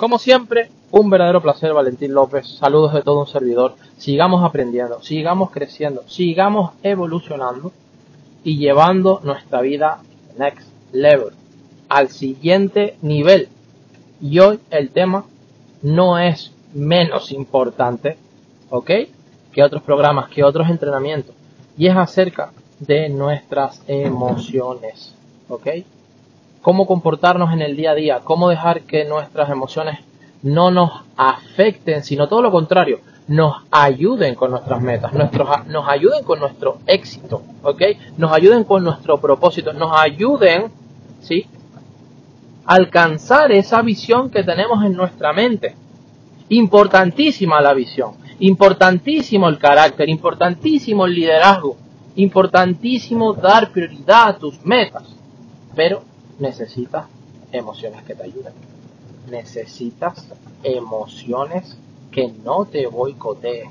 Como siempre, un verdadero placer, Valentín López. Saludos de todo un servidor. Sigamos aprendiendo, sigamos creciendo, sigamos evolucionando y llevando nuestra vida next level, al siguiente nivel. Y hoy el tema no es menos importante, ¿ok? Que otros programas, que otros entrenamientos. Y es acerca de nuestras emociones, ¿ok? Cómo comportarnos en el día a día, cómo dejar que nuestras emociones no nos afecten, sino todo lo contrario, nos ayuden con nuestras metas, nuestros, nos ayuden con nuestro éxito, ¿ok? Nos ayuden con nuestro propósito, nos ayuden, ¿sí? alcanzar esa visión que tenemos en nuestra mente. Importantísima la visión, importantísimo el carácter, importantísimo el liderazgo, importantísimo dar prioridad a tus metas, pero necesitas emociones que te ayuden. Necesitas emociones que no te boicoteen.